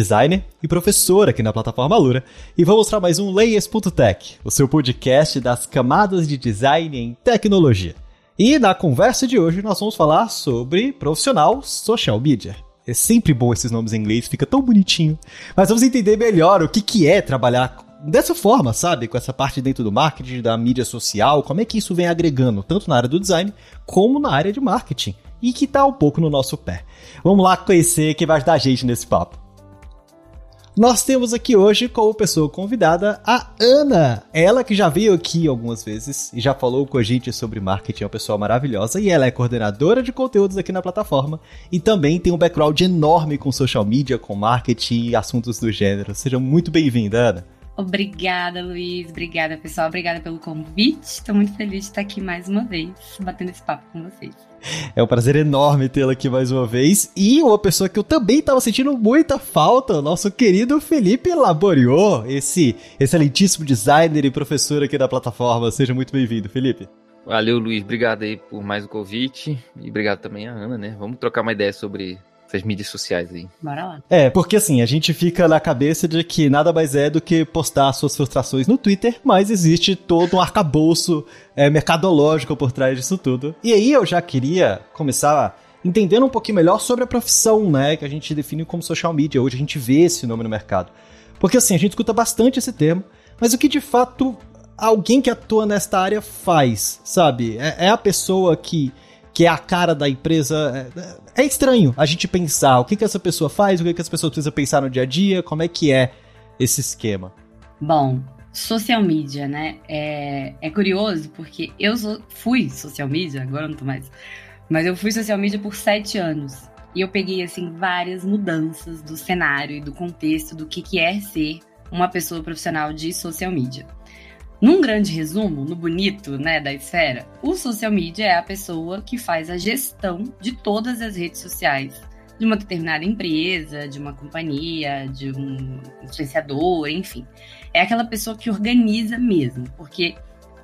designer e professor aqui na plataforma Lura, e vou mostrar mais um Layers.tech, o seu podcast das camadas de design em tecnologia. E na conversa de hoje nós vamos falar sobre profissional social media. É sempre bom esses nomes em inglês, fica tão bonitinho. Mas vamos entender melhor o que, que é trabalhar dessa forma, sabe? Com essa parte dentro do marketing, da mídia social, como é que isso vem agregando, tanto na área do design como na área de marketing e que tá um pouco no nosso pé. Vamos lá conhecer quem vai ajudar a gente nesse papo. Nós temos aqui hoje como pessoa convidada a Ana. Ela que já veio aqui algumas vezes e já falou com a gente sobre marketing, é uma pessoa maravilhosa e ela é coordenadora de conteúdos aqui na plataforma e também tem um background enorme com social media, com marketing e assuntos do gênero. Seja muito bem-vinda, Ana. Obrigada, Luiz. Obrigada, pessoal. Obrigada pelo convite. Estou muito feliz de estar aqui mais uma vez, batendo esse papo com vocês. É um prazer enorme tê-la aqui mais uma vez. E uma pessoa que eu também estava sentindo muita falta, nosso querido Felipe Laboriou, esse excelentíssimo designer e professor aqui da plataforma. Seja muito bem-vindo, Felipe. Valeu, Luiz. Obrigado aí por mais o convite. E obrigado também a Ana, né? Vamos trocar uma ideia sobre essas mídias sociais aí. Bora lá. É, porque assim, a gente fica na cabeça de que nada mais é do que postar suas frustrações no Twitter, mas existe todo um arcabouço é, mercadológico por trás disso tudo. E aí eu já queria começar entendendo um pouquinho melhor sobre a profissão, né, que a gente define como social media. Hoje a gente vê esse nome no mercado. Porque assim, a gente escuta bastante esse termo, mas o que de fato alguém que atua nesta área faz, sabe? É, é a pessoa que que é a cara da empresa. É, é estranho a gente pensar o que, que essa pessoa faz, o que, que as pessoas precisam pensar no dia a dia, como é que é esse esquema. Bom, social media, né? É, é curioso porque eu fui social media, agora não tô mais, mas eu fui social media por sete anos. E eu peguei, assim, várias mudanças do cenário e do contexto do que, que é ser uma pessoa profissional de social media. Num grande resumo, no bonito, né, da esfera, o social media é a pessoa que faz a gestão de todas as redes sociais de uma determinada empresa, de uma companhia, de um influenciador, enfim. É aquela pessoa que organiza mesmo, porque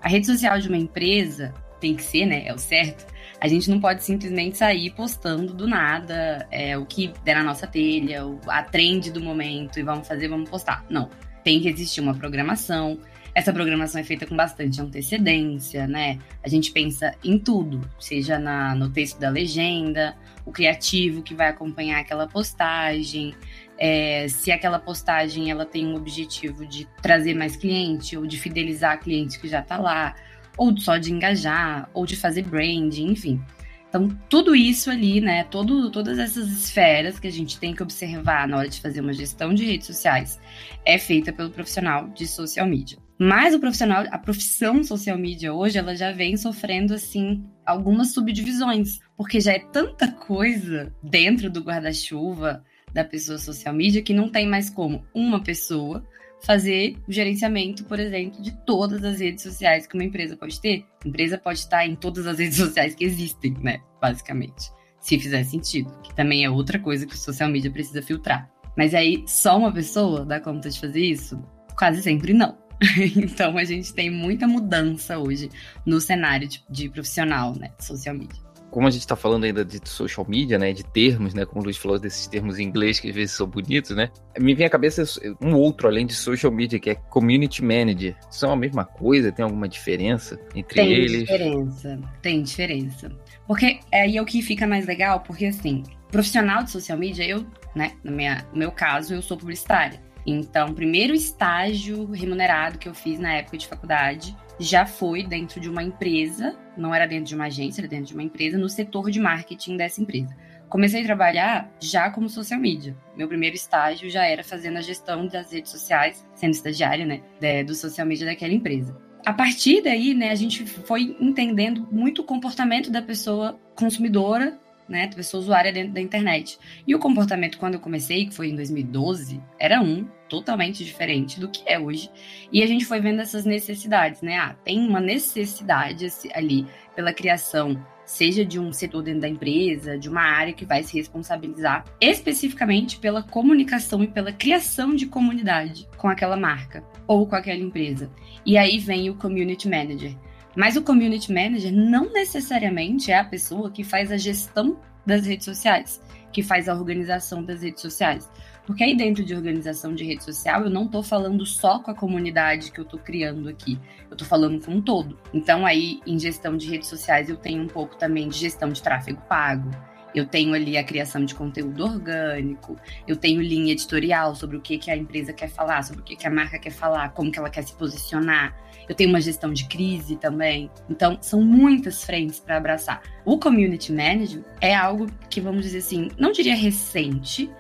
a rede social de uma empresa tem que ser, né, é o certo. A gente não pode simplesmente sair postando do nada é, o que der na nossa telha, a trend do momento e vamos fazer, vamos postar. Não. Tem que existir uma programação, essa programação é feita com bastante antecedência, né? A gente pensa em tudo, seja na, no texto da legenda, o criativo que vai acompanhar aquela postagem, é, se aquela postagem ela tem um objetivo de trazer mais cliente ou de fidelizar cliente que já está lá, ou só de engajar, ou de fazer branding, enfim. Então, tudo isso ali, né? Todo, todas essas esferas que a gente tem que observar na hora de fazer uma gestão de redes sociais é feita pelo profissional de social media. Mas o profissional, a profissão social media hoje, ela já vem sofrendo assim algumas subdivisões, porque já é tanta coisa dentro do guarda-chuva da pessoa social media que não tem mais como uma pessoa fazer o gerenciamento, por exemplo, de todas as redes sociais que uma empresa pode ter. A empresa pode estar em todas as redes sociais que existem, né, basicamente, se fizer sentido, que também é outra coisa que o social media precisa filtrar. Mas aí só uma pessoa dá conta de fazer isso? Quase sempre não. então a gente tem muita mudança hoje no cenário de, de profissional, né, de social media. Como a gente está falando ainda de social media, né, de termos, né, como o Luiz falou desses termos em inglês que às vezes são bonitos, né, me vem à cabeça um outro além de social media que é community manager. São a mesma coisa? Tem alguma diferença entre tem eles? Tem diferença, tem diferença. Porque aí é o que fica mais legal, porque assim, profissional de social media, eu, né, no, minha, no meu caso, eu sou publicitária. Então, o primeiro estágio remunerado que eu fiz na época de faculdade já foi dentro de uma empresa, não era dentro de uma agência, era dentro de uma empresa, no setor de marketing dessa empresa. Comecei a trabalhar já como social media. Meu primeiro estágio já era fazendo a gestão das redes sociais, sendo estagiária, né, do social media daquela empresa. A partir daí, né, a gente foi entendendo muito o comportamento da pessoa consumidora né, da pessoa usuária dentro da internet. E o comportamento, quando eu comecei, que foi em 2012, era um, totalmente diferente do que é hoje. E a gente foi vendo essas necessidades, né? Ah, tem uma necessidade ali pela criação, seja de um setor dentro da empresa, de uma área que vai se responsabilizar especificamente pela comunicação e pela criação de comunidade com aquela marca ou com aquela empresa. E aí vem o community manager. Mas o community manager não necessariamente é a pessoa que faz a gestão das redes sociais, que faz a organização das redes sociais. Porque aí dentro de organização de rede social, eu não estou falando só com a comunidade que eu estou criando aqui. Eu estou falando com um todo. Então aí em gestão de redes sociais eu tenho um pouco também de gestão de tráfego pago. Eu tenho ali a criação de conteúdo orgânico, eu tenho linha editorial sobre o que, que a empresa quer falar, sobre o que, que a marca quer falar, como que ela quer se posicionar. Eu tenho uma gestão de crise também. Então, são muitas frentes para abraçar. O community management é algo que, vamos dizer assim, não diria recente,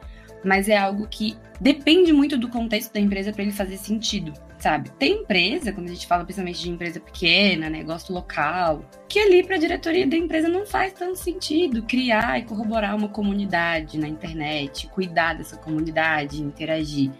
mas é algo que depende muito do contexto da empresa para ele fazer sentido, sabe? Tem empresa, quando a gente fala principalmente de empresa pequena, negócio local, que ali para a diretoria da empresa não faz tanto sentido criar e corroborar uma comunidade na internet, cuidar dessa comunidade, interagir.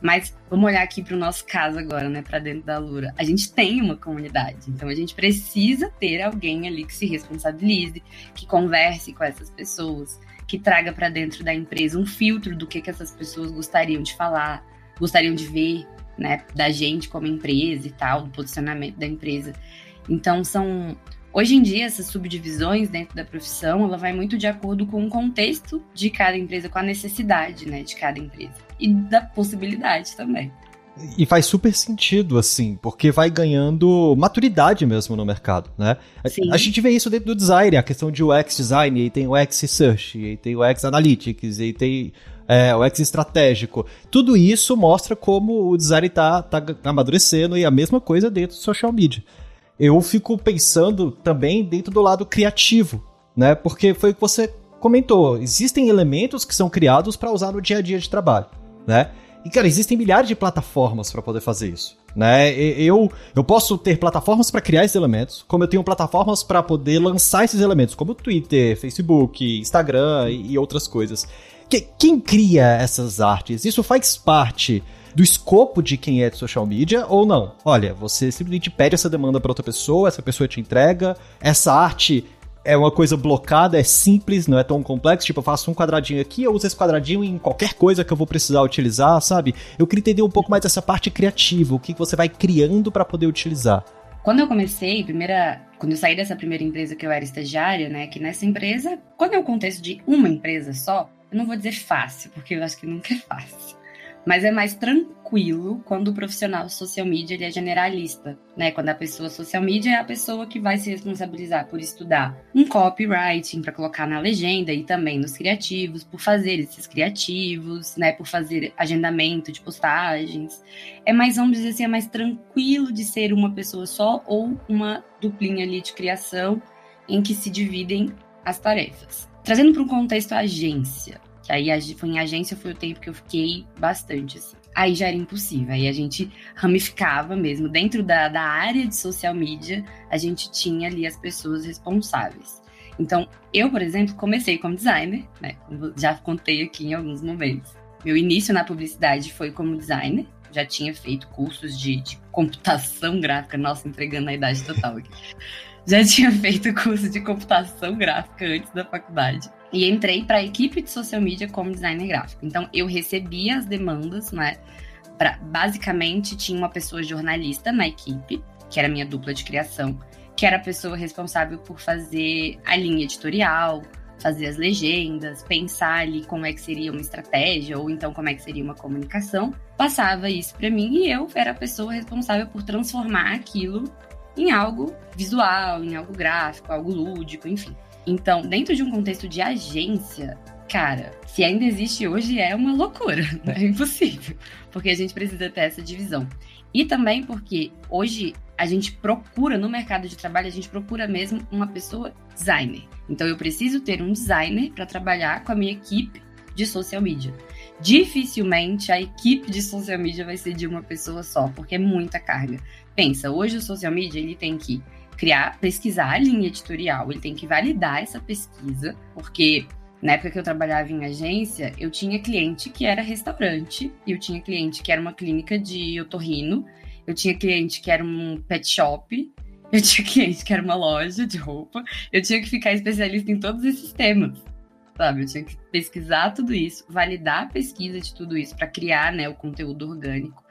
Mas vamos olhar aqui para o nosso caso agora, né, para dentro da Lura. A gente tem uma comunidade, então a gente precisa ter alguém ali que se responsabilize, que converse com essas pessoas, que traga para dentro da empresa um filtro do que, que essas pessoas gostariam de falar, gostariam de ver, né, da gente como empresa e tal, do posicionamento da empresa. Então são Hoje em dia, essas subdivisões dentro da profissão, ela vai muito de acordo com o contexto de cada empresa, com a necessidade, né, de cada empresa e da possibilidade também. E faz super sentido, assim, porque vai ganhando maturidade mesmo no mercado, né? Sim. A gente vê isso dentro do design, a questão de UX design, e tem o UX Search, e tem o UX Analytics, e tem é, o UX estratégico. Tudo isso mostra como o design está tá amadurecendo, e a mesma coisa dentro do social media. Eu fico pensando também dentro do lado criativo, né? Porque foi o que você comentou, existem elementos que são criados para usar no dia a dia de trabalho, né? E, cara, existem milhares de plataformas para poder fazer isso. Né? Eu, eu posso ter plataformas para criar esses elementos, como eu tenho plataformas para poder lançar esses elementos, como Twitter, Facebook, Instagram e, outras coisas. Que, quem cria essas artes? Isso faz parte do escopo de quem é de social media ou não? Olha, você simplesmente pede essa demanda para outra pessoa, essa pessoa te entrega, essa arte é uma coisa blocada, é simples, não é tão complexo. Tipo, eu faço um quadradinho aqui, eu uso esse quadradinho em qualquer coisa que eu vou precisar utilizar, sabe? Eu queria entender um pouco mais dessa parte criativa, o que você vai criando para poder utilizar. Quando eu comecei, primeira, quando eu saí dessa primeira empresa que eu era estagiária, né, que nessa empresa, quando é o contexto de uma empresa só, eu não vou dizer fácil, porque eu acho que nunca é fácil mas é mais tranquilo quando o profissional social media ele é generalista, né? Quando a pessoa social media é a pessoa que vai se responsabilizar por estudar um copywriting para colocar na legenda e também nos criativos, por fazer esses criativos, né? Por fazer agendamento de postagens. É mais, vamos dizer assim, é mais tranquilo de ser uma pessoa só ou uma duplinha ali de criação em que se dividem as tarefas. Trazendo para um contexto agência, que aí foi em agência, foi o tempo que eu fiquei bastante, assim. Aí já era impossível. Aí a gente ramificava mesmo. Dentro da, da área de social media, a gente tinha ali as pessoas responsáveis. Então, eu, por exemplo, comecei como designer, né? Já contei aqui em alguns momentos. Meu início na publicidade foi como designer. Já tinha feito cursos de, de computação gráfica. Nossa, entregando a idade total aqui. Já tinha feito curso de computação gráfica antes da faculdade e entrei para a equipe de social media como designer gráfico. Então eu recebia as demandas, né? Pra, basicamente tinha uma pessoa jornalista na equipe, que era minha dupla de criação, que era a pessoa responsável por fazer a linha editorial, fazer as legendas, pensar ali como é que seria uma estratégia ou então como é que seria uma comunicação. Passava isso para mim e eu era a pessoa responsável por transformar aquilo em algo visual, em algo gráfico, algo lúdico, enfim. Então, dentro de um contexto de agência, cara, se ainda existe hoje é uma loucura, né? é impossível, porque a gente precisa ter essa divisão. E também porque hoje a gente procura no mercado de trabalho, a gente procura mesmo uma pessoa designer. Então eu preciso ter um designer para trabalhar com a minha equipe de social media. Dificilmente a equipe de social media vai ser de uma pessoa só, porque é muita carga. Pensa, hoje o social media ele tem que criar, pesquisar a linha editorial, ele tem que validar essa pesquisa, porque Na época que eu trabalhava em agência, eu tinha cliente que era restaurante, eu tinha cliente que era uma clínica de otorrino, eu tinha cliente que era um pet shop, eu tinha cliente que era uma loja de roupa, eu tinha que ficar especialista em todos esses temas, sabe? Eu tinha que pesquisar tudo isso, validar a pesquisa de tudo isso para criar, né, o conteúdo orgânico.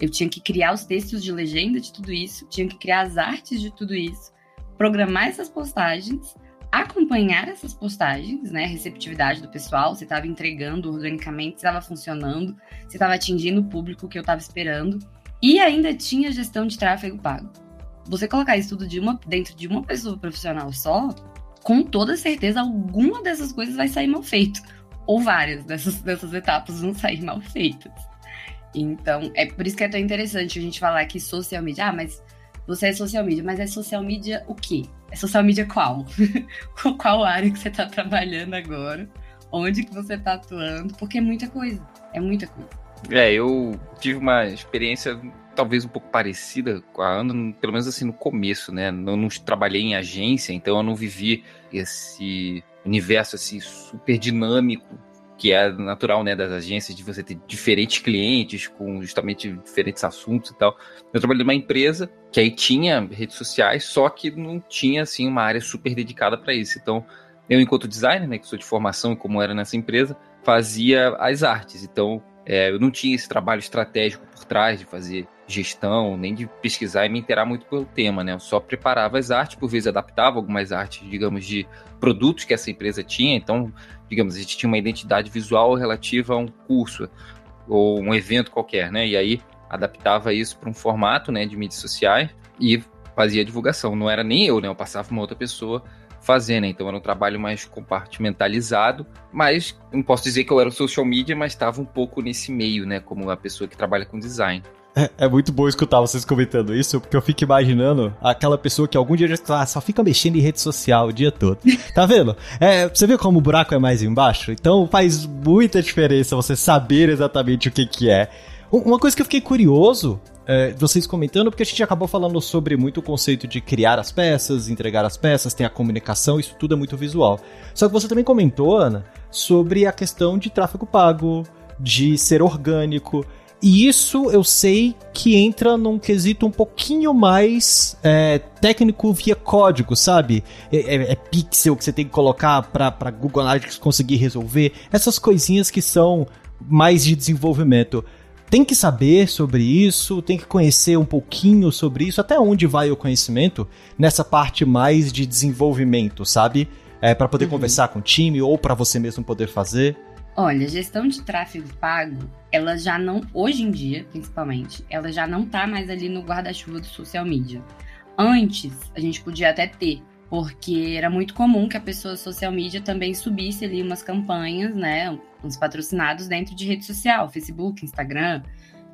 Eu tinha que criar os textos de legenda de tudo isso, tinha que criar as artes de tudo isso, programar essas postagens, acompanhar essas postagens, né? A receptividade do pessoal, se estava entregando organicamente, se estava funcionando, se estava atingindo o público que eu estava esperando. E ainda tinha gestão de tráfego pago. Você colocar isso tudo de uma, dentro de uma pessoa profissional só, com toda certeza alguma dessas coisas vai sair mal feito. Ou várias dessas, dessas etapas vão sair mal feitas. Então, é por isso que é tão interessante a gente falar que social media, ah, mas você é social media, mas é social media o quê? É social media qual? qual área que você está trabalhando agora? Onde que você está atuando? Porque é muita coisa. É muita coisa. É, eu tive uma experiência talvez um pouco parecida com a Ana, pelo menos assim no começo, né? Eu não trabalhei em agência, então eu não vivi esse universo assim super dinâmico que é natural, né, das agências, de você ter diferentes clientes com justamente diferentes assuntos e tal. Eu trabalhei numa empresa que aí tinha redes sociais, só que não tinha, assim, uma área super dedicada para isso. Então, eu, enquanto designer, né, que sou de formação e como era nessa empresa, fazia as artes. Então, é, eu não tinha esse trabalho estratégico por trás de fazer gestão, nem de pesquisar e me inteirar muito pelo tema, né? Eu só preparava as artes, por vezes adaptava algumas artes, digamos, de produtos que essa empresa tinha. Então, digamos, a gente tinha uma identidade visual relativa a um curso ou um evento qualquer, né? E aí adaptava isso para um formato, né, de mídias sociais e fazia divulgação. Não era nem eu, né? Eu passava para uma outra pessoa fazer, né? Então era um trabalho mais compartimentalizado, mas não posso dizer que eu era social media, mas estava um pouco nesse meio, né? Como a pessoa que trabalha com design. É, é, muito bom escutar vocês comentando isso, porque eu fico imaginando aquela pessoa que algum dia já ah, só fica mexendo em rede social o dia todo. Tá vendo? É, você vê como o buraco é mais embaixo? Então faz muita diferença você saber exatamente o que, que é. Uma coisa que eu fiquei curioso, é, vocês comentando, porque a gente acabou falando sobre muito o conceito de criar as peças, entregar as peças, tem a comunicação, isso tudo é muito visual. Só que você também comentou, Ana, sobre a questão de tráfego pago, de ser orgânico. E isso eu sei que entra num quesito um pouquinho mais é, técnico via código, sabe? É, é, é, pixel que você tem que colocar para Google Analytics conseguir resolver. Essas coisinhas que são mais de desenvolvimento. Tem que saber sobre isso, tem que conhecer um pouquinho sobre isso, até onde vai o conhecimento nessa parte mais de desenvolvimento, sabe? É, para poder uhum. conversar com o time ou para você mesmo poder fazer. Olha, gestão de tráfego pago, ela já não, hoje em dia, principalmente, ela já não tá mais ali no guarda-chuva do social media. Antes, a gente podia até ter, porque era muito comum que a pessoa social media também subisse ali umas campanhas, né, uns patrocinados dentro de rede social, Facebook, Instagram.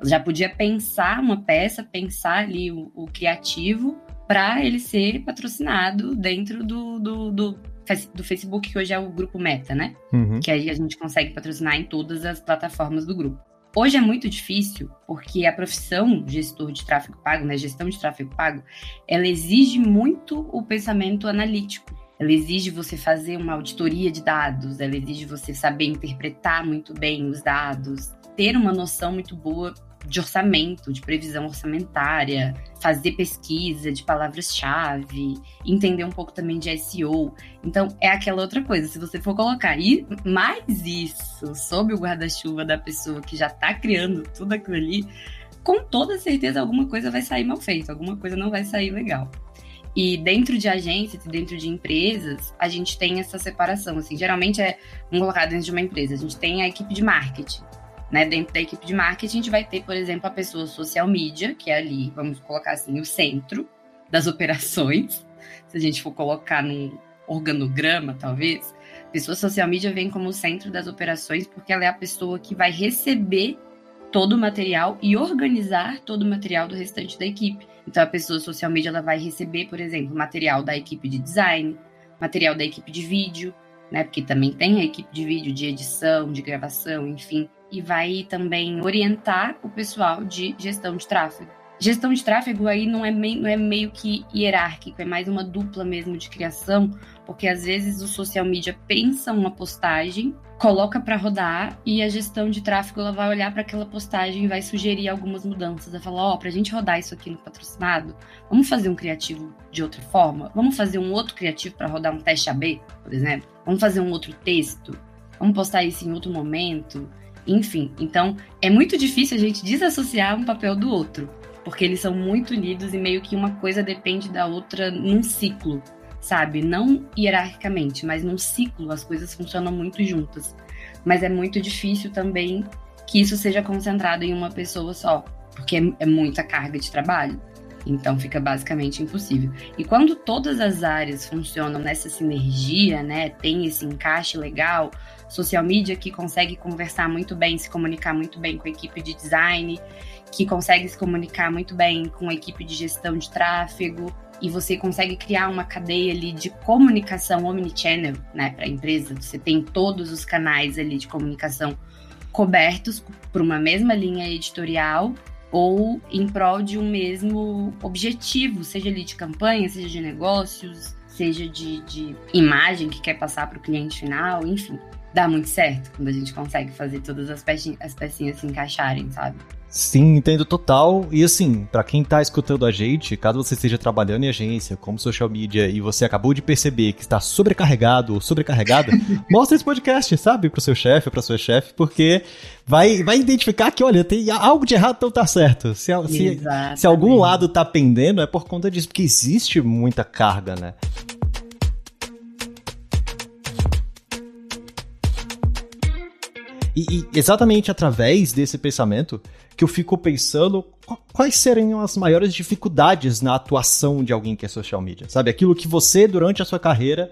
Ela já podia pensar uma peça, pensar ali o, o criativo para ele ser patrocinado dentro do, do, do do Facebook, que hoje é o grupo Meta, né? Uhum. Que aí a gente consegue patrocinar em todas as plataformas do grupo. Hoje é muito difícil, porque a profissão gestor de tráfego pago, né, gestão de tráfego pago, ela exige muito o pensamento analítico. Ela exige você fazer uma auditoria de dados, ela exige você saber interpretar muito bem os dados, ter uma noção muito boa de orçamento, de previsão orçamentária, fazer pesquisa de palavras-chave, entender um pouco também de SEO. Então, é aquela outra coisa. Se você for colocar mais isso sob o guarda-chuva da pessoa que já está criando tudo aquilo ali, com toda certeza alguma coisa vai sair mal feita, alguma coisa não vai sair legal. E dentro de agências e dentro de empresas, a gente tem essa separação. Assim, geralmente é, vamos colocar dentro de uma empresa, a gente tem a equipe de marketing né, dentro da equipe de marketing, a gente vai ter, por exemplo, a pessoa social media, que é ali, vamos colocar assim, o centro das operações. Se a gente for colocar num organograma, talvez, a pessoa social media vem como centro das operações porque ela é a pessoa que vai receber todo o material e organizar todo o material do restante da equipe. Então, a pessoa social media ela vai receber, por exemplo, material da equipe de design, material da equipe de vídeo, né? Porque também tem a equipe de vídeo, de edição, de gravação, enfim e vai também orientar o pessoal de gestão de tráfego. Gestão de tráfego aí não é, meio, não é meio que hierárquico, é mais uma dupla mesmo de criação, porque às vezes o social media pensa uma postagem, coloca para rodar e a gestão de tráfego ela vai olhar para aquela postagem e vai sugerir algumas mudanças, vai falar, ó, oh, pra gente rodar isso aqui no patrocinado, vamos fazer um criativo de outra forma? Vamos fazer um outro criativo para rodar um teste AB, por exemplo? Vamos fazer um outro texto? Vamos postar isso em outro momento? Enfim, então é muito difícil a gente desassociar um papel do outro porque eles são muito unidos e meio que uma coisa depende da outra num ciclo, sabe? Não hierarquicamente, mas num ciclo as coisas funcionam muito juntas. Mas é muito difícil também que isso seja concentrado em uma pessoa só, porque é, é muita carga de trabalho. Então fica basicamente impossível. E quando todas as áreas funcionam nessa sinergia, né, tem esse encaixe legal, social media que consegue conversar muito bem, se comunicar muito bem com a equipe de design que consegue se comunicar muito bem com a equipe de gestão de tráfego e você consegue criar uma cadeia ali de comunicação omnichannel, né, para a empresa. Você tem todos os canais ali de comunicação cobertos por uma mesma linha editorial ou em prol de um mesmo objetivo, seja ali de campanha, seja de negócios, seja de, de imagem que quer passar para o cliente final, enfim. Dá muito certo quando a gente consegue fazer todas as pecinhas, as pecinhas se encaixarem, sabe? Sim, entendo total. E assim, para quem tá escutando a gente, caso você esteja trabalhando em agência, como social media, e você acabou de perceber que está sobrecarregado ou sobrecarregada, mostra esse podcast, sabe, pro seu chefe ou pra sua chefe, porque vai, vai identificar que, olha, tem algo de errado, então tá certo. Se, se, se algum lado tá pendendo, é por conta disso, porque existe muita carga, né? E, e, exatamente através desse pensamento que eu fico pensando quais seriam as maiores dificuldades na atuação de alguém que é social media, sabe? Aquilo que você, durante a sua carreira,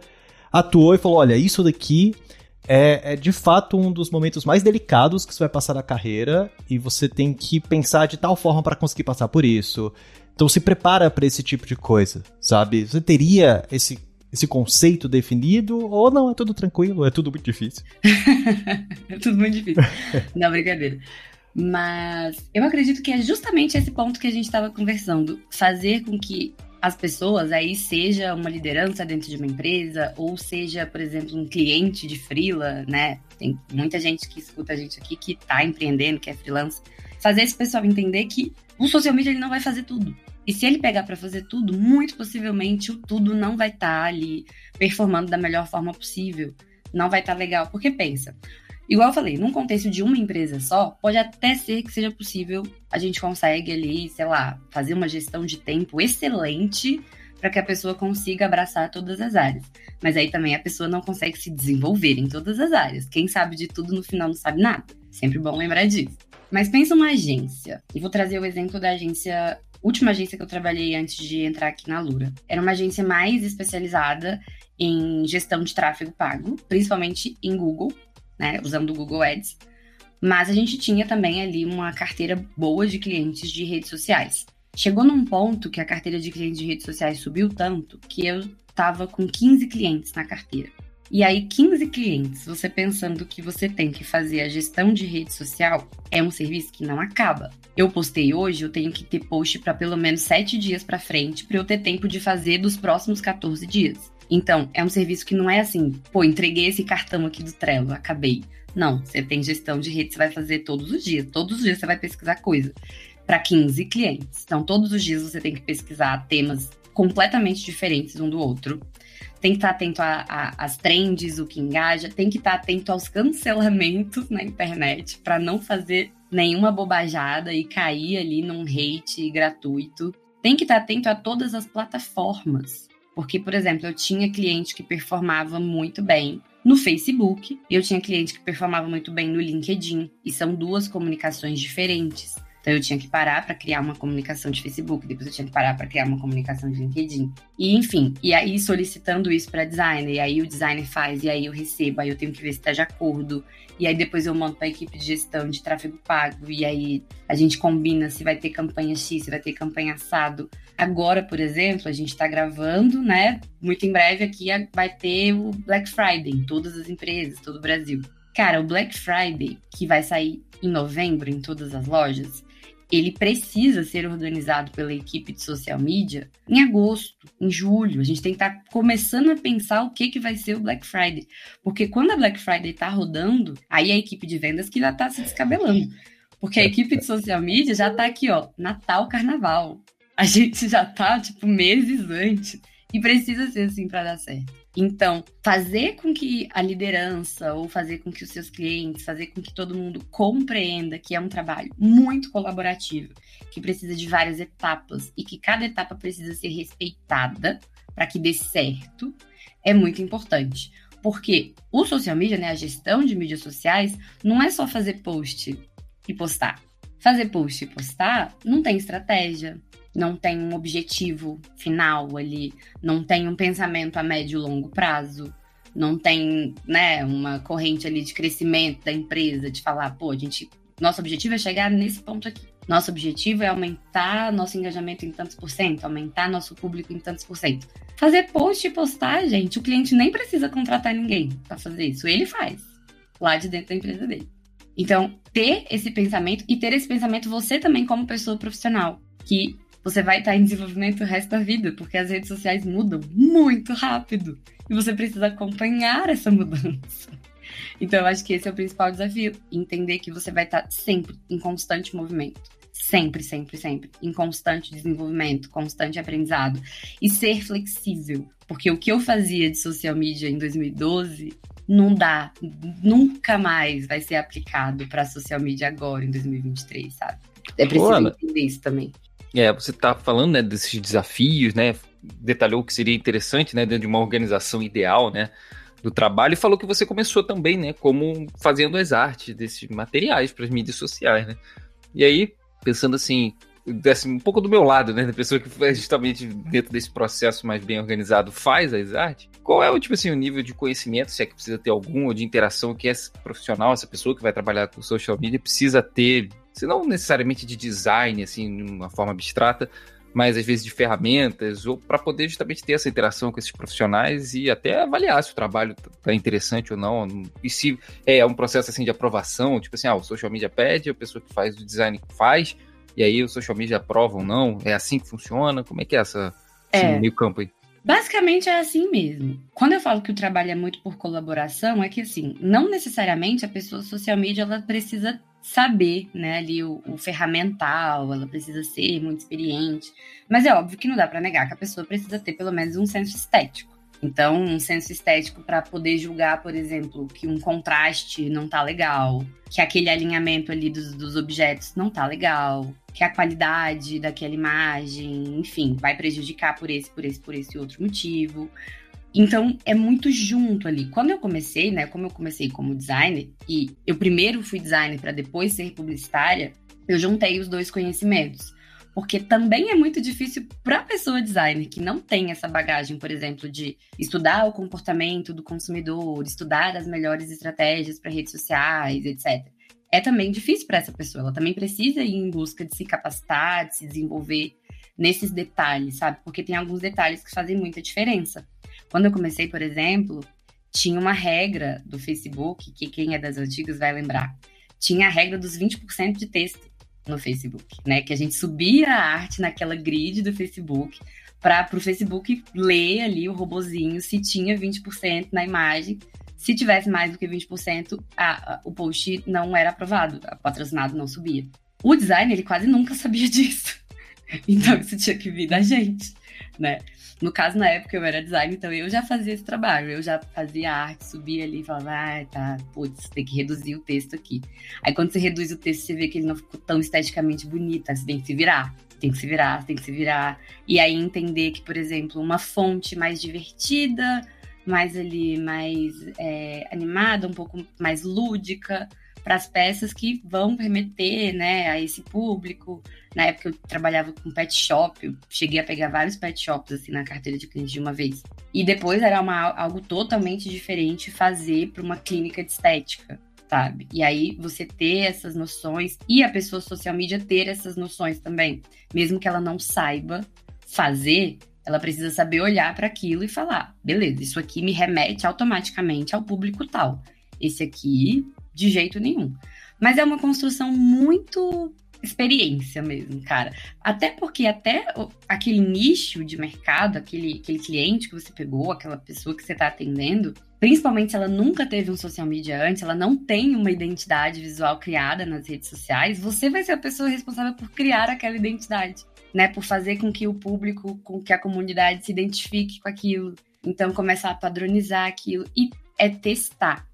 atuou e falou: olha, isso daqui é, é, de fato um dos momentos mais delicados que você vai passar na carreira e você tem que pensar de tal forma para conseguir passar por isso. Então se prepara para esse tipo de coisa, sabe? Você teria esse esse conceito definido ou não, é tudo tranquilo, é tudo muito difícil? é tudo muito difícil. não, brincadeira. Mas eu acredito que é justamente esse ponto que a gente estava conversando, fazer com que as pessoas aí seja uma liderança dentro de uma empresa ou seja, por exemplo, um cliente de freela, né? Tem muita gente que escuta a gente aqui que está empreendendo, que é freelance. Fazer esse pessoal entender que o social media ele não vai fazer tudo. E se ele pegar para fazer tudo, muito possivelmente o tudo não vai estar tá ali performando da melhor forma possível. Não vai estar tá legal. Porque pensa, igual eu falei, num contexto de uma empresa só, pode até ser que seja possível, a gente consegue ali, sei lá, fazer uma gestão de tempo excelente para que a pessoa consiga abraçar todas as áreas. Mas aí também a pessoa não consegue se desenvolver em todas as áreas. Quem sabe de tudo no final não sabe nada. Sempre bom lembrar disso. Mas pensa uma agência. E vou trazer o exemplo da agência última agência que eu trabalhei antes de entrar aqui na Lura. Era uma agência mais especializada em gestão de tráfego pago, principalmente em Google, né, usando o Google Ads. Mas a gente tinha também ali uma carteira boa de clientes de redes sociais. Chegou num ponto que a carteira de clientes de redes sociais subiu tanto que eu estava com 15 clientes na carteira. E aí, 15 clientes, você pensando que você tem que fazer a gestão de rede social, é um serviço que não acaba. Eu postei hoje, eu tenho que ter post para pelo menos 7 dias para frente, para eu ter tempo de fazer dos próximos 14 dias. Então, é um serviço que não é assim, pô, entreguei esse cartão aqui do Trello, acabei. Não, você tem gestão de rede, você vai fazer todos os dias. Todos os dias você vai pesquisar coisa. Para 15 clientes. Então, todos os dias você tem que pesquisar temas completamente diferentes um do outro tem que estar atento às trends, o que engaja, tem que estar atento aos cancelamentos na internet para não fazer nenhuma bobajada e cair ali num hate gratuito. Tem que estar atento a todas as plataformas. Porque, por exemplo, eu tinha cliente que performava muito bem no Facebook, eu tinha cliente que performava muito bem no LinkedIn, e são duas comunicações diferentes. Então eu tinha que parar para criar uma comunicação de Facebook, depois eu tinha que parar para criar uma comunicação de LinkedIn. E enfim, e aí solicitando isso para designer, e aí o designer faz, e aí eu recebo, aí eu tenho que ver se está de acordo, e aí depois eu mando para a equipe de gestão de tráfego pago, e aí a gente combina se vai ter campanha X, se vai ter campanha assado. Agora, por exemplo, a gente está gravando, né? Muito em breve aqui vai ter o Black Friday em todas as empresas, todo o Brasil. Cara, o Black Friday, que vai sair em novembro em todas as lojas, ele precisa ser organizado pela equipe de social media em agosto, em julho. A gente tem que estar tá começando a pensar o que, que vai ser o Black Friday. Porque quando a Black Friday está rodando, aí a equipe de vendas que já está se descabelando. Porque a equipe de social media já está aqui, ó, Natal, Carnaval. A gente já está tipo, meses antes. E precisa ser assim para dar certo. Então, fazer com que a liderança ou fazer com que os seus clientes, fazer com que todo mundo compreenda que é um trabalho muito colaborativo, que precisa de várias etapas e que cada etapa precisa ser respeitada para que dê certo, é muito importante. Porque o social media, né, a gestão de mídias sociais, não é só fazer post e postar. Fazer post e postar não tem estratégia, não tem um objetivo final ali, não tem um pensamento a médio e longo prazo, não tem, né, uma corrente ali de crescimento da empresa, de falar, pô, a gente, nosso objetivo é chegar nesse ponto aqui. Nosso objetivo é aumentar nosso engajamento em tantos por cento, aumentar nosso público em tantos por cento. Fazer post e postar, gente, o cliente nem precisa contratar ninguém para fazer isso, ele faz lá de dentro da empresa dele. Então, ter esse pensamento e ter esse pensamento você também como pessoa profissional, que você vai estar em desenvolvimento o resto da vida, porque as redes sociais mudam muito rápido e você precisa acompanhar essa mudança. Então, eu acho que esse é o principal desafio: entender que você vai estar sempre em constante movimento. Sempre, sempre, sempre. Em constante desenvolvimento, constante aprendizado. E ser flexível. Porque o que eu fazia de social media em 2012 não dá, nunca mais vai ser aplicado para social media agora, em 2023, sabe? É preciso entender isso também. É, você está falando né, desses desafios, né? Detalhou que seria interessante, né, dentro de uma organização ideal, né, do trabalho e falou que você começou também, né, como fazendo as artes desses materiais para as mídias sociais, né? E aí, pensando assim, assim, um pouco do meu lado, né, da pessoa que justamente dentro desse processo mais bem organizado faz as artes, qual é o tipo assim o nível de conhecimento, se é que precisa ter algum ou de interação que esse profissional, essa pessoa que vai trabalhar com social media precisa ter se não necessariamente de design, assim, de uma forma abstrata, mas às vezes de ferramentas, ou para poder justamente ter essa interação com esses profissionais e até avaliar se o trabalho tá interessante ou não, e se é um processo assim de aprovação, tipo assim, ah, o social media pede, a pessoa que faz o design faz, e aí o social media aprova ou não, é assim que funciona, como é que é essa, esse é. meio campo aí? Basicamente é assim mesmo. Quando eu falo que o trabalho é muito por colaboração, é que assim, não necessariamente a pessoa social media ela precisa saber, né, ali o, o, ferramental, ela precisa ser muito experiente. Mas é óbvio que não dá para negar que a pessoa precisa ter pelo menos um senso estético. Então, um senso estético para poder julgar, por exemplo, que um contraste não tá legal, que aquele alinhamento ali dos, dos objetos não tá legal, que a qualidade daquela imagem, enfim, vai prejudicar por esse, por esse, por esse outro motivo. Então, é muito junto ali. Quando eu comecei, né, como eu comecei como designer, e eu primeiro fui designer para depois ser publicitária, eu juntei os dois conhecimentos. Porque também é muito difícil para a pessoa designer que não tem essa bagagem, por exemplo, de estudar o comportamento do consumidor, estudar as melhores estratégias para redes sociais, etc. É também difícil para essa pessoa. Ela também precisa ir em busca de se capacitar, de se desenvolver nesses detalhes, sabe? Porque tem alguns detalhes que fazem muita diferença. Quando eu comecei, por exemplo, tinha uma regra do Facebook, que quem é das antigas vai lembrar. Tinha a regra dos 20% de texto no Facebook, né? Que a gente subia a arte naquela grid do Facebook para o Facebook ler ali o robozinho se tinha 20% na imagem. Se tivesse mais do que 20%, a, a, o post não era aprovado, o patrocinado não subia. O design, ele quase nunca sabia disso. Então, isso tinha que vir da gente, né? No caso, na época eu era designer, então eu já fazia esse trabalho. Eu já fazia arte, subia ali e falava, ah, tá, putz, tem que reduzir o texto aqui. Aí quando você reduz o texto, você vê que ele não ficou tão esteticamente bonito, aí você tem que se virar. Tem que se virar, tem que se virar. E aí entender que, por exemplo, uma fonte mais divertida, mais ali, mais é, animada, um pouco mais lúdica, para as peças que vão remeter né, a esse público. Na época eu trabalhava com pet shop, eu cheguei a pegar vários pet shops assim na carteira de clientes de uma vez. E depois era uma, algo totalmente diferente fazer para uma clínica de estética. Sabe? E aí você ter essas noções e a pessoa social media ter essas noções também, mesmo que ela não saiba fazer, ela precisa saber olhar para aquilo e falar: beleza, isso aqui me remete automaticamente ao público tal. Esse aqui de jeito nenhum. Mas é uma construção muito experiência mesmo, cara. Até porque até aquele nicho de mercado, aquele, aquele cliente que você pegou, aquela pessoa que você está atendendo, principalmente se ela nunca teve um social media antes, ela não tem uma identidade visual criada nas redes sociais, você vai ser a pessoa responsável por criar aquela identidade, né? Por fazer com que o público, com que a comunidade se identifique com aquilo. Então, começar a padronizar aquilo e é testar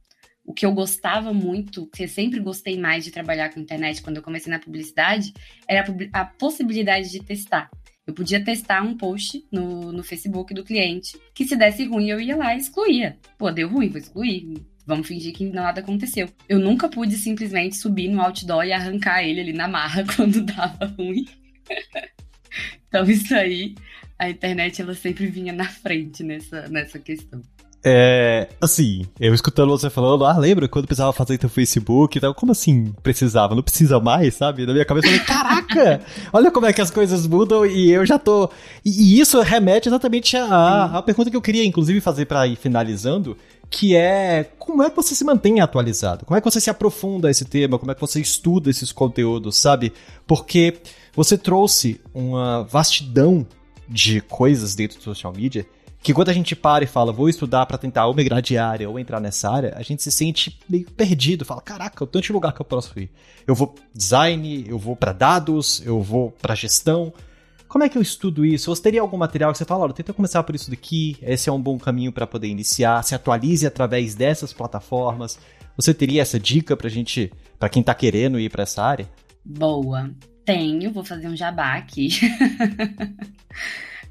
o que eu gostava muito, que eu sempre gostei mais de trabalhar com internet quando eu comecei na publicidade, era a, possibilidade de testar. Eu podia testar um post no, no Facebook do cliente, que se desse ruim eu ia lá e excluía. Pô, deu ruim, vou excluir. Vamos fingir que nada aconteceu. Eu nunca pude simplesmente subir no outdoor e arrancar ele ali na marra quando dava ruim. Então isso aí, a internet ela sempre vinha na frente nessa, nessa questão. É, assim, eu escutando você falando, ah, lembra quando precisava fazer teu Facebook e tal? Como assim precisava? Não precisa mais, sabe? Na minha cabeça eu falei, caraca, olha como é que as coisas mudam e eu já tô. E, e isso remete exatamente à, à pergunta que eu queria, inclusive, fazer para ir finalizando, que é como é que você se mantém atualizado? Como é que você se aprofunda esse tema? Como é que você estuda esses conteúdos, sabe? Porque você trouxe uma vastidão de coisas dentro do social media que quando a gente para e fala, vou estudar para tentar ou migrar de área ou entrar nessa área, a gente se sente meio perdido, fala, caraca, o tanto de lugar que eu posso ir. Eu vou design, eu vou para dados, eu vou para gestão. Como é que eu estudo isso? Ou teria algum material que você fala, olha, tenta começar por isso daqui, esse é um bom caminho para poder iniciar, se atualize através dessas plataformas. Você teria essa dica pra gente, para quem tá querendo ir para essa área? Boa. Tenho, vou fazer um jabá aqui.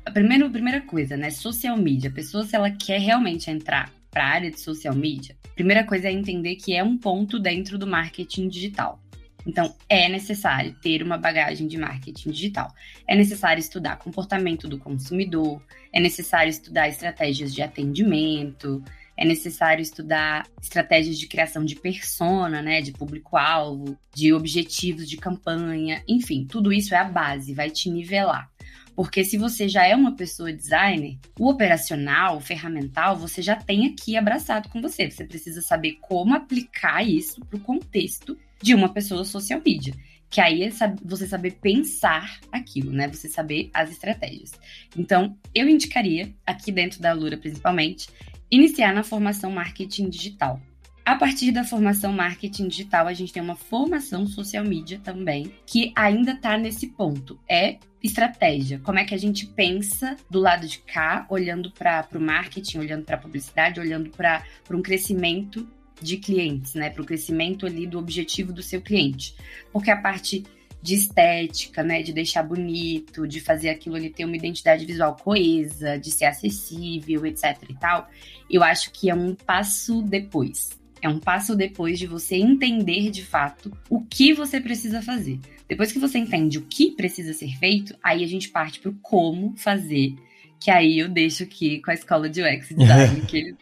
A primeira, primeira coisa, né? Social media. A pessoa, se ela quer realmente entrar para a área de social media, a primeira coisa é entender que é um ponto dentro do marketing digital. Então, é necessário ter uma bagagem de marketing digital. É necessário estudar comportamento do consumidor, é necessário estudar estratégias de atendimento, é necessário estudar estratégias de criação de persona, né, de público-alvo, de objetivos de campanha, enfim, tudo isso é a base, vai te nivelar. Porque se você já é uma pessoa designer, o operacional, o ferramental, você já tem aqui abraçado com você. Você precisa saber como aplicar isso para o contexto de uma pessoa social media. Que aí é você saber pensar aquilo, né? Você saber as estratégias. Então, eu indicaria, aqui dentro da Lura principalmente, iniciar na formação marketing digital. A partir da formação marketing digital, a gente tem uma formação social media também, que ainda está nesse ponto. É estratégia. Como é que a gente pensa do lado de cá, olhando para o marketing, olhando para a publicidade, olhando para um crescimento de clientes, né? Para o crescimento ali do objetivo do seu cliente. Porque a parte de estética, né, de deixar bonito, de fazer aquilo ali ter uma identidade visual coesa, de ser acessível, etc e tal, eu acho que é um passo depois. É um passo depois de você entender de fato o que você precisa fazer. Depois que você entende o que precisa ser feito, aí a gente parte para o como fazer, que aí eu deixo aqui com a escola de UX Design, que,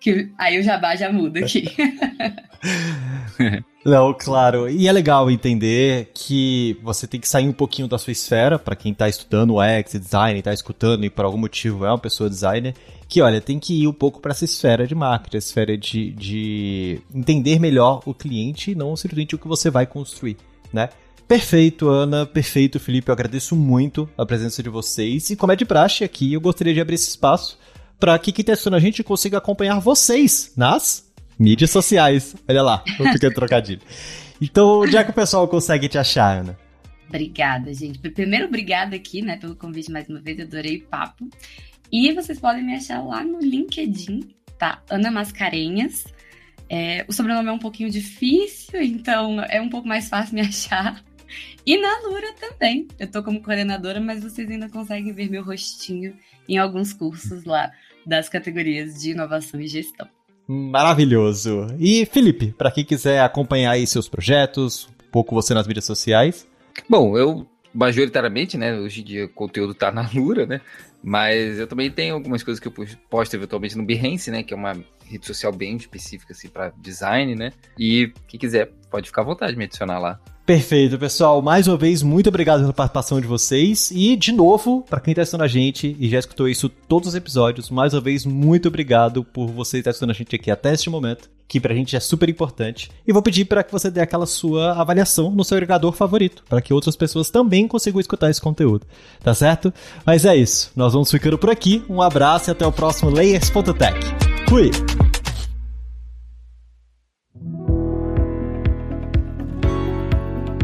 que aí o jabá já muda aqui. Não, claro. E é legal entender que você tem que sair um pouquinho da sua esfera, para quem tá estudando UX, design, tá escutando e por algum motivo é uma pessoa designer, que olha, tem que ir um pouco para essa esfera de marketing, esfera de, de entender melhor o cliente e não simplesmente o que você vai construir, né? Perfeito, Ana. Perfeito, Felipe. Eu agradeço muito a presença de vocês. E como é de praxe aqui, eu gostaria de abrir esse espaço para que quem está a gente consiga acompanhar vocês nas Mídias sociais. Olha lá, eu fiquei trocadilho. Então, onde é que o pessoal consegue te achar, Ana? Obrigada, gente. Primeiro, obrigada aqui, né, pelo convite mais uma vez. Eu adorei o papo. E vocês podem me achar lá no LinkedIn, tá? Ana Mascarenhas. É, o sobrenome é um pouquinho difícil, então é um pouco mais fácil me achar. E na Lura também. Eu tô como coordenadora, mas vocês ainda conseguem ver meu rostinho em alguns cursos lá das categorias de inovação e gestão. Maravilhoso. E Felipe, para quem quiser acompanhar aí seus projetos, um pouco você nas mídias sociais. Bom, eu majoritariamente, né, hoje em dia o conteúdo tá na Lura, né? Mas eu também tenho algumas coisas que eu posto eventualmente no Behance, né, que é uma rede social bem específica assim para design, né? E quem quiser pode ficar à vontade de me adicionar lá. Perfeito, pessoal. Mais uma vez, muito obrigado pela participação de vocês. E, de novo, para quem está assistindo a gente e já escutou isso todos os episódios, mais uma vez, muito obrigado por você estar assistindo a gente aqui até este momento, que pra gente é super importante. E vou pedir para que você dê aquela sua avaliação no seu agregador favorito, para que outras pessoas também consigam escutar esse conteúdo. Tá certo? Mas é isso. Nós vamos ficando por aqui. Um abraço e até o próximo Layers.tech. Fui!